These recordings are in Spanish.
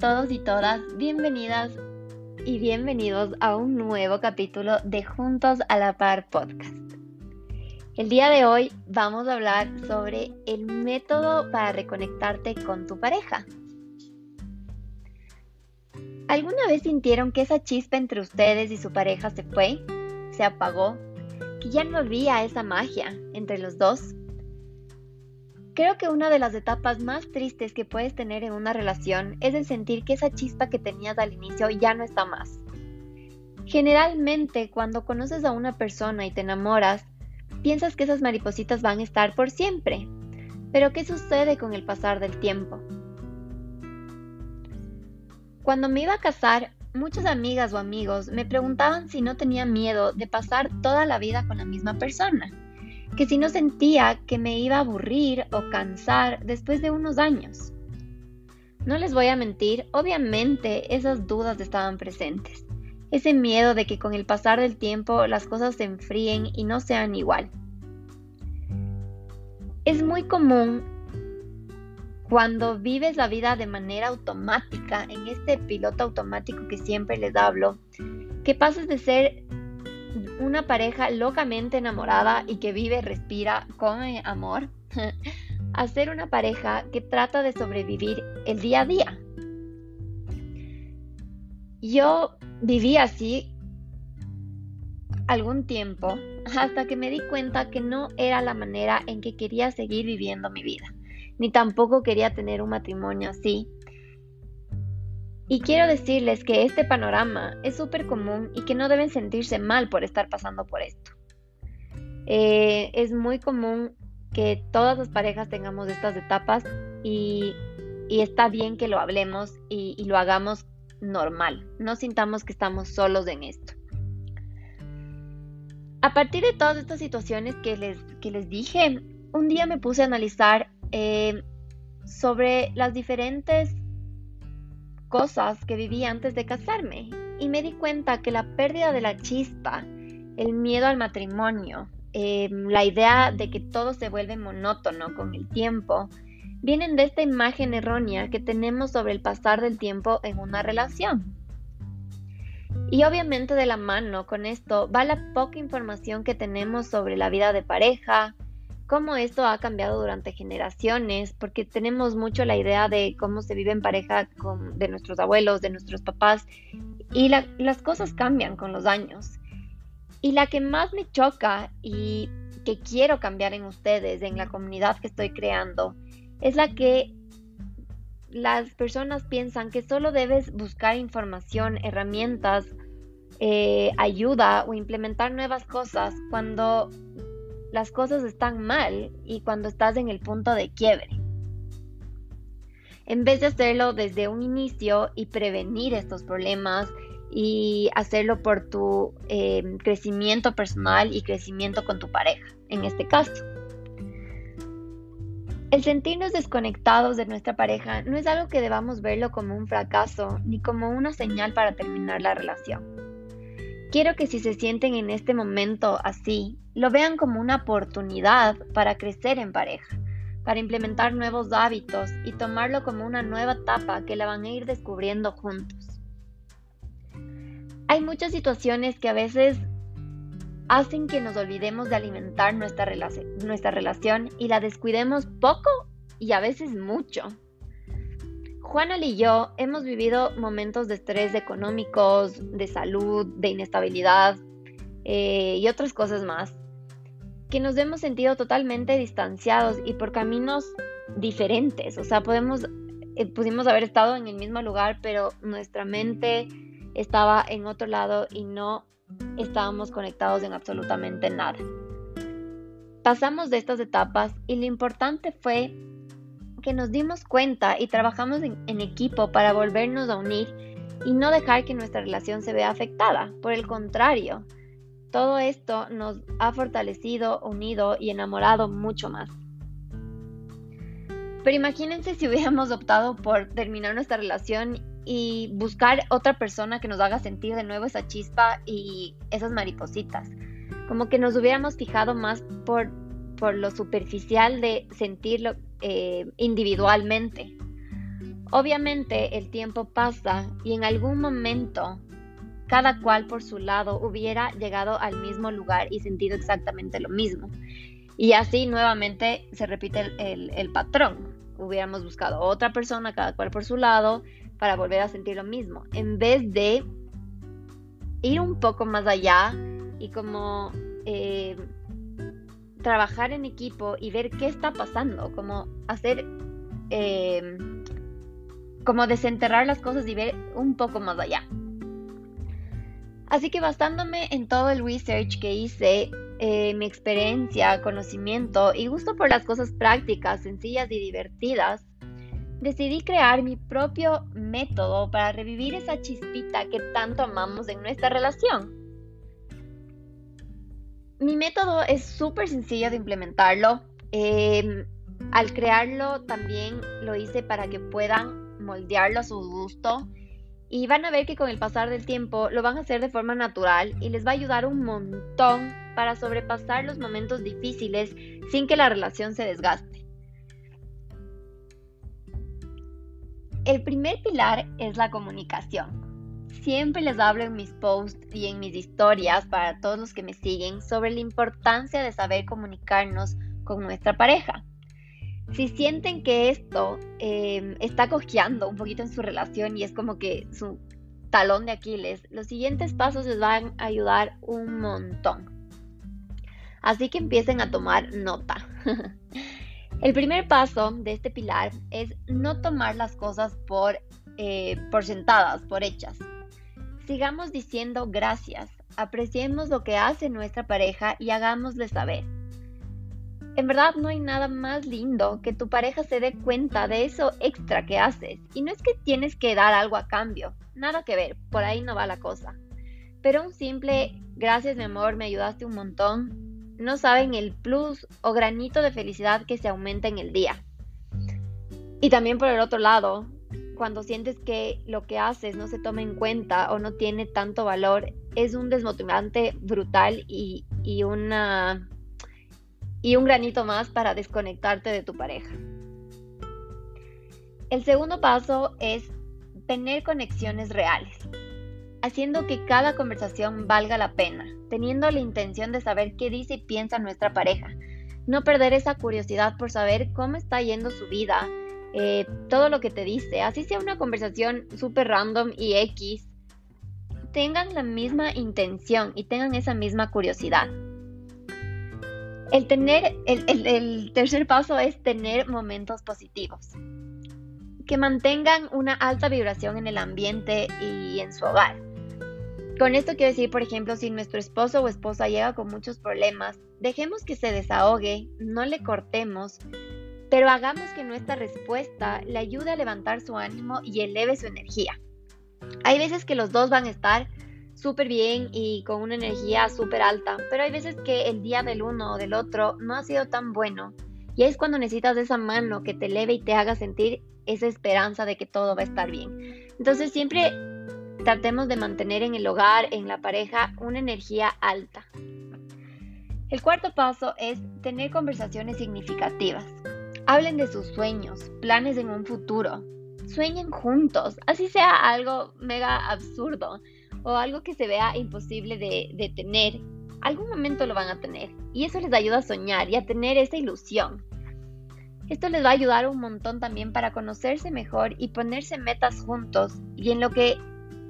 todos y todas, bienvenidas y bienvenidos a un nuevo capítulo de Juntos a la Par podcast. El día de hoy vamos a hablar sobre el método para reconectarte con tu pareja. ¿Alguna vez sintieron que esa chispa entre ustedes y su pareja se fue, se apagó, que ya no había esa magia entre los dos? Creo que una de las etapas más tristes que puedes tener en una relación es el sentir que esa chispa que tenías al inicio ya no está más. Generalmente cuando conoces a una persona y te enamoras, piensas que esas maripositas van a estar por siempre. Pero ¿qué sucede con el pasar del tiempo? Cuando me iba a casar, muchas amigas o amigos me preguntaban si no tenía miedo de pasar toda la vida con la misma persona que si no sentía que me iba a aburrir o cansar después de unos años. No les voy a mentir, obviamente esas dudas estaban presentes. Ese miedo de que con el pasar del tiempo las cosas se enfríen y no sean igual. Es muy común cuando vives la vida de manera automática, en este piloto automático que siempre les hablo, que pases de ser una pareja locamente enamorada y que vive, respira con amor, a ser una pareja que trata de sobrevivir el día a día. Yo viví así algún tiempo hasta que me di cuenta que no era la manera en que quería seguir viviendo mi vida, ni tampoco quería tener un matrimonio así y quiero decirles que este panorama es súper común y que no deben sentirse mal por estar pasando por esto. Eh, es muy común que todas las parejas tengamos estas etapas y, está bien que lo hablemos y, lo hagamos normal. No sintamos que estamos solos en esto. A partir de todas estas situaciones que les, que les dije, un día me puse a analizar eh, sobre las diferentes cosas que viví antes de casarme y me di cuenta que la pérdida de la chispa, el miedo al matrimonio, em, la idea de que todo se vuelve monótono con el tiempo, vienen de esta imagen errónea que tenemos sobre el pasar del tiempo en una relación. Y obviamente de la mano con esto va la poca información que tenemos sobre la vida de pareja, cómo esto ha cambiado durante generaciones, porque tenemos mucho la idea de cómo se vive en pareja con, de nuestros abuelos, de nuestros papás, y las cosas cambian con los años. Y la que más me choca y que quiero cambiar en ustedes, en la comunidad que estoy creando, es la que las personas piensan que solo debes buscar información, herramientas, eh, ayuda o implementar nuevas cosas cuando las cosas están mal y cuando estás en el punto de quiebre. En vez de hacerlo desde un inicio y prevenir estos problemas y hacerlo por tu em, crecimiento personal y crecimiento con tu pareja, en este caso. El sentirnos desconectados de nuestra pareja no es algo que debamos verlo como un fracaso ni como una señal para terminar la relación. Quiero que si se sienten en este momento así, lo vean como una oportunidad para crecer en pareja, para implementar nuevos hábitos y tomarlo como una nueva etapa que la van a ir descubriendo juntos. Hay muchas situaciones que a veces hacen que nos olvidemos de alimentar nuestra, nuestra relación y la descuidemos poco y a veces mucho. Juana y yo hemos vivido momentos de estrés económicos, de salud, de inestabilidad eh, y otras cosas más, que nos hemos sentido totalmente distanciados y por caminos diferentes. O sea, podemos, eh, pudimos haber estado en el mismo lugar, pero nuestra mente estaba en otro lado y no estábamos conectados en absolutamente nada. Pasamos de estas etapas y lo importante fue que nos dimos cuenta y trabajamos en, equipo para volvernos a unir y no dejar que nuestra relación se vea afectada. Por el contrario, todo esto nos ha fortalecido, unido y enamorado mucho más. Pero imagínense si hubiéramos optado por terminar nuestra relación y buscar otra persona que nos haga sentir de nuevo esa chispa y esas maripositas. Como que nos hubiéramos fijado más por, por lo superficial de sentirlo eh, individualmente. Obviamente el tiempo pasa y en algún momento cada cual por su lado hubiera llegado al mismo lugar y sentido exactamente lo mismo. Y así nuevamente se repite el, patrón. Hubiéramos buscado otra persona, cada cual por su lado, para volver a sentir lo mismo. En vez de ir un poco más allá y como eh, trabajar en equipo y ver qué está pasando, como hacer, eh, como desenterrar las cosas y ver un poco más allá. Así que bastándome en todo el research que hice, eh, mi experiencia, conocimiento y gusto por las cosas prácticas, sencillas y divertidas, decidí crear mi propio método para revivir esa chispita que tanto amamos en nuestra relación. Mi método es súper sencillo de implementarlo. Em, al crearlo también lo hice para que puedan moldearlo a su gusto y van a ver que con el pasar del tiempo lo van a hacer de forma natural y les va a ayudar un montón para sobrepasar los momentos difíciles sin que la relación se desgaste. El primer pilar es la comunicación. Siempre les hablo en mis posts y en mis historias para todos los que me siguen sobre la importancia de saber comunicarnos con nuestra pareja. Si sienten que esto em, está cojeando un poquito en su relación y es como que su talón de Aquiles, los siguientes pasos les van a ayudar un montón. Así que empiecen a tomar nota. El primer paso de este pilar es no tomar las cosas por, eh, por sentadas, por hechas. Sigamos diciendo gracias, apreciemos lo que hace nuestra pareja y hagámosle saber. En verdad no hay nada más lindo que tu pareja se dé cuenta de eso extra que haces. Y no es que tienes que dar algo a cambio, nada que ver, por ahí no va la cosa. Pero un simple gracias mi amor, me ayudaste un montón, no saben el plus o granito de felicidad que se aumenta en el día. Y también por el otro lado, cuando sientes que lo que haces no se toma en cuenta o no tiene tanto valor, es un desmotivante brutal y, y una y un granito más para desconectarte de tu pareja. El segundo paso es tener conexiones reales, haciendo que cada conversación valga la pena, teniendo la intención de saber qué dice y piensa nuestra pareja, no perder esa curiosidad por saber cómo está yendo su vida, eh, todo lo que te dice, así sea una conversación súper random y X, tengan la misma intención y tengan esa misma curiosidad. El, tener, el, tercer paso es tener momentos positivos que mantengan una alta vibración en el ambiente y en su hogar. Con esto quiero decir, por ejemplo, si nuestro esposo o esposa llega con muchos problemas, dejemos que se desahogue, no le cortemos, pero hagamos que nuestra respuesta le ayude a levantar su ánimo y eleve su energía. Hay veces que los dos van a estar súper bien y con una energía súper alta, pero hay veces que el día del uno o del otro no ha sido tan bueno y es cuando necesitas esa mano que te eleve y te haga sentir esa esperanza de que todo va a estar bien. Entonces siempre tratemos de mantener en el hogar, en la pareja, una energía alta. El cuarto paso es tener conversaciones significativas. Hablen de sus sueños, planes en un futuro. Sueñen juntos, así sea algo mega absurdo o algo que se vea imposible de, tener, algún momento lo van a tener. Y eso les ayuda a soñar y a tener esa ilusión. Esto les va a ayudar un montón también para conocerse mejor y ponerse metas juntos y en lo que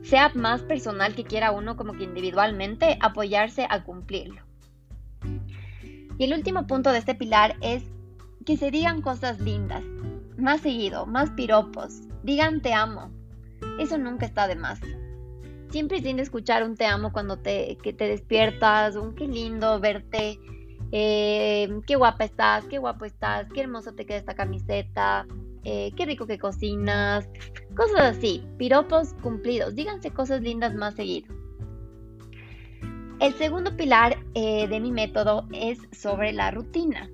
sea más personal que quiera uno como que individualmente apoyarse a cumplirlo. Y el último punto de este pilar es que se digan cosas lindas, más seguido, más piropos, digan te amo. Eso nunca está de más siempre sin escuchar un te amo cuando te, que te despiertas, un qué lindo verte, eh, qué guapa estás, qué guapo estás, qué hermoso te queda esta camiseta, eh, qué rico que cocinas, cosas así, piropos cumplidos, díganse cosas lindas más seguido. El segundo pilar eh, de mi método es sobre la rutina,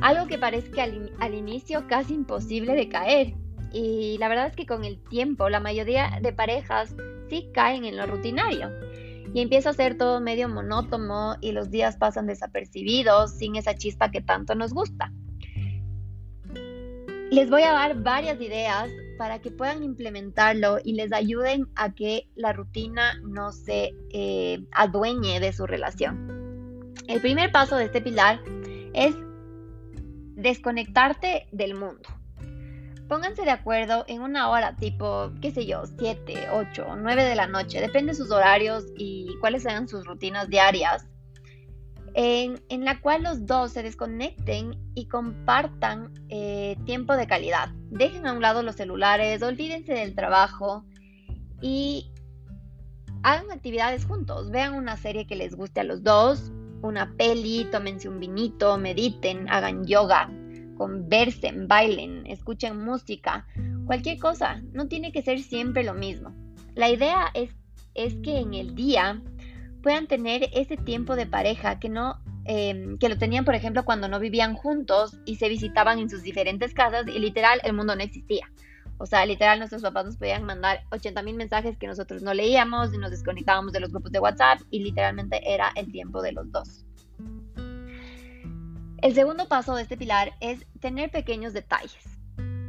algo que parece al, al inicio casi imposible de caer. Y la verdad es que con el tiempo la mayoría de parejas sí caen en lo rutinario y empieza a ser todo medio monótono y los días pasan desapercibidos sin esa chispa que tanto nos gusta. Les voy a dar varias ideas para que puedan implementarlo y les ayuden a que la rutina no se eh, adueñe de su relación. El primer paso de este pilar es desconectarte del mundo. Pónganse de acuerdo en una hora, tipo, qué sé yo, 7, 8, 9 de la noche, depende de sus horarios y cuáles sean sus rutinas diarias, en, la cual los dos se desconecten y compartan eh, tiempo de calidad. Dejen a un lado los celulares, olvídense del trabajo y hagan actividades juntos. Vean una serie que les guste a los dos, una peli, tómense un vinito, mediten, hagan yoga, conversen, bailen, escuchen música, cualquier cosa. No tiene que ser siempre lo mismo. La idea es, es que en el día puedan tener ese tiempo de pareja que no em, que lo tenían, por ejemplo, cuando no vivían juntos y se visitaban en sus diferentes casas y literal el mundo no existía. O sea, literal nuestros papás nos podían mandar 80 mil mensajes que nosotros no leíamos y nos desconectábamos de los grupos de WhatsApp y literalmente era el tiempo de los dos. El segundo paso de este pilar es tener pequeños detalles.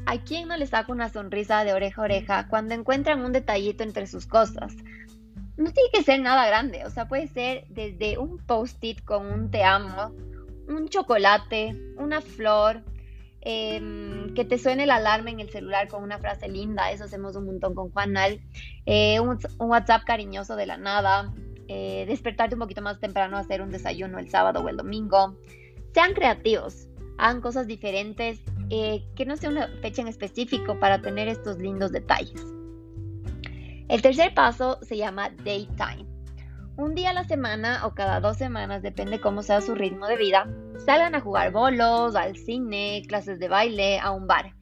¿A quién no le saca una sonrisa de oreja a oreja cuando encuentran un detallito entre sus cosas? No tiene que ser nada grande, o sea, puede ser desde un post-it con un te amo, un chocolate, una flor, em, que te suene la alarma en el celular con una frase linda, eso hacemos un montón con Juanal, eh, un, WhatsApp cariñoso de la nada, eh, despertarte un poquito más temprano a hacer un desayuno el sábado o el domingo, sean creativos, hagan cosas diferentes, eh, que no sea una fecha en específico para tener estos lindos detalles. El tercer paso se llama daytime. Un día a la semana o cada dos semanas, depende cómo sea su ritmo de vida, salgan a jugar bolos, al cine, clases de baile, a un bar.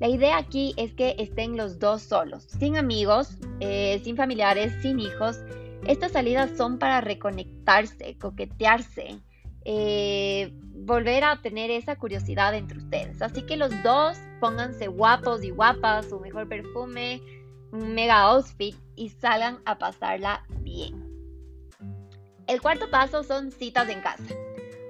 La idea aquí es que estén los dos solos, sin amigos, eh, sin familiares, sin hijos. Estas salidas son para reconectarse, coquetearse, eh, volver a tener esa curiosidad entre ustedes. Así que los dos pónganse guapos y guapas, su mejor perfume, un mega outfit y salgan a pasarla bien. El cuarto paso son citas en casa.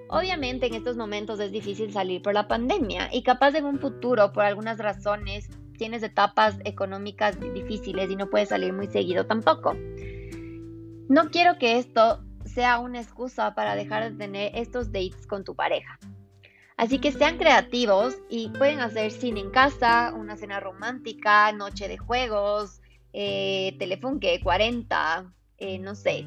Obviamente en estos momentos es difícil salir por la pandemia y capaz en un futuro por algunas razones tienes etapas económicas difíciles y no puedes salir muy seguido tampoco. No quiero que esto sea una excusa para dejar de tener estos dates con tu pareja. Así que sean creativos y pueden hacer cine en casa, una cena romántica, noche de juegos, eh, telefunke 40, eh, no sé,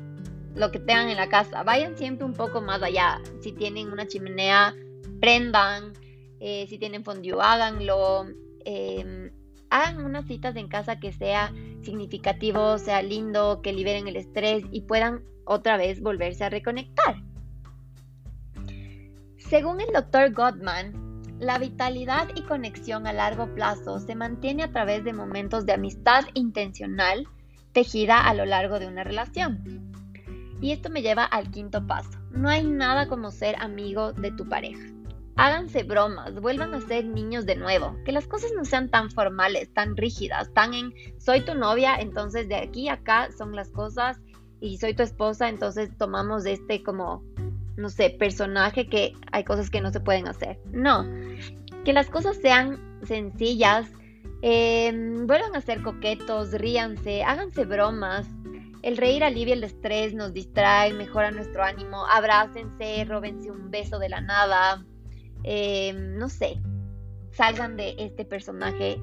lo que tengan en la casa. Vayan siempre un poco más allá. Si tienen una chimenea, prendan. Eh, si tienen fondue, háganlo. Em, hagan unas citas en casa que sea significativo, sea lindo, que liberen el estrés y puedan otra vez volverse a reconectar. Según el doctor Gottman, la vitalidad y conexión a largo plazo se mantiene a través de momentos de amistad intencional tejida a lo largo de una relación. Y esto me lleva al quinto paso. No hay nada como ser amigo de tu pareja. Háganse bromas, vuelvan a ser niños de nuevo, que las cosas no sean tan formales, tan rígidas, tan en soy tu novia, entonces de aquí a acá son las cosas y soy tu esposa, entonces tomamos este como, no sé, personaje que hay cosas que no se pueden hacer. No, que las cosas sean sencillas, em, vuelvan a ser coquetos, ríanse, háganse bromas. El reír alivia el estrés, nos distrae, mejora nuestro ánimo, abrácense, róbense un beso de la nada, em, no sé, salgan de este personaje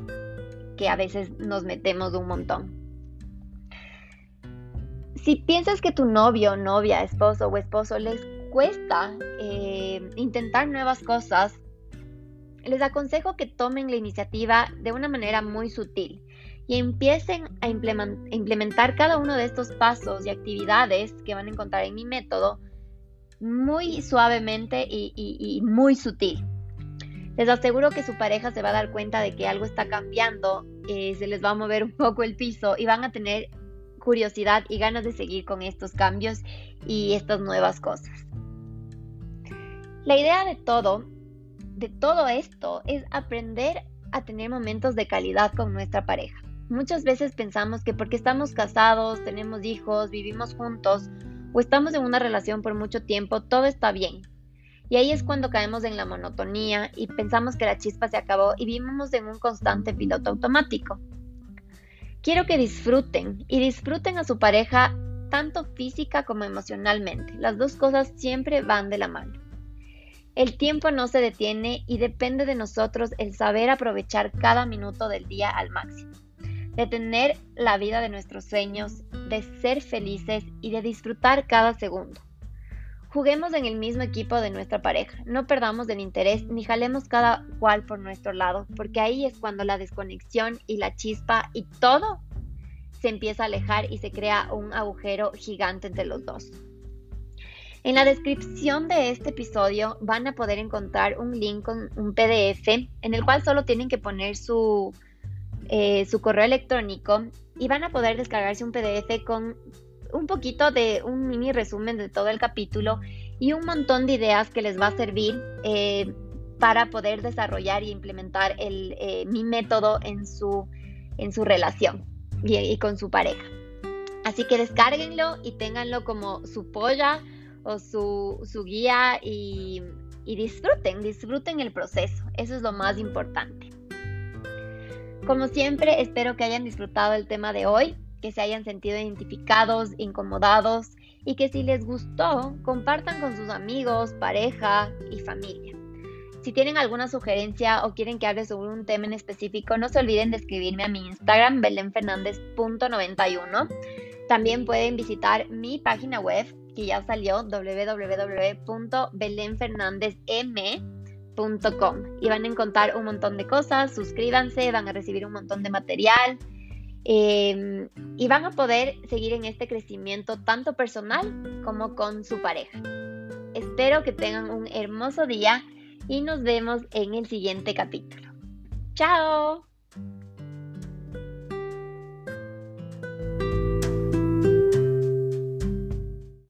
que a veces nos metemos un montón. Si piensas que tu novio, novia, esposo o esposo les cuesta eh, intentar nuevas cosas, les aconsejo que tomen la iniciativa de una manera muy sutil y empiecen a implementar cada uno de estos pasos y actividades que van a encontrar en mi método muy suavemente y, muy sutil. Les aseguro que su pareja se va a dar cuenta de que algo está cambiando, eh, se les va a mover un poco el piso y van a tener curiosidad y ganas de seguir con estos cambios y estas nuevas cosas. La idea de todo, de todo esto, es aprender a tener momentos de calidad con nuestra pareja. Muchas veces pensamos que porque estamos casados, tenemos hijos, vivimos juntos o estamos en una relación por mucho tiempo, todo está bien. Y ahí es cuando caemos en la monotonía y pensamos que la chispa se acabó y vivimos en un constante piloto automático. Quiero que disfruten y disfruten a su pareja tanto física como emocionalmente. Las dos cosas siempre van de la mano. El tiempo no se detiene y depende de nosotros el saber aprovechar cada minuto del día al máximo, de tener la vida de nuestros sueños, de ser felices y de disfrutar cada segundo. Juguemos en el mismo equipo de nuestra pareja, no perdamos el interés ni jalemos cada cual por nuestro lado, porque ahí es cuando la desconexión y la chispa y todo se empieza a alejar y se crea un agujero gigante entre los dos. En la descripción de este episodio van a poder encontrar un link con un PDF en el cual solo tienen que poner su, eh, su correo electrónico y van a poder descargarse un PDF con un poquito de un mini resumen de todo el capítulo y un montón de ideas que les va a servir eh, para poder desarrollar y implementar el, eh, mi método en su, en su relación y, con su pareja. Así que descárguenlo y ténganlo como su polla o su, su guía y, y disfruten, disfruten el proceso. Eso es lo más importante. Como siempre, espero que hayan disfrutado el tema de hoy, que se hayan sentido identificados, incomodados y que si les gustó, compartan con sus amigos, pareja y familia. Si tienen alguna sugerencia o quieren que hable sobre un tema en específico, no se olviden de escribirme a mi Instagram, belenfernandez.91. También pueden visitar mi página web, que ya salió, www.belenfernandezm.com. Y van a encontrar un montón de cosas, suscríbanse, van a recibir un montón de material. Em, y van a poder seguir en este crecimiento tanto personal como con su pareja. Espero que tengan un hermoso día y nos vemos en el siguiente capítulo. ¡Chao!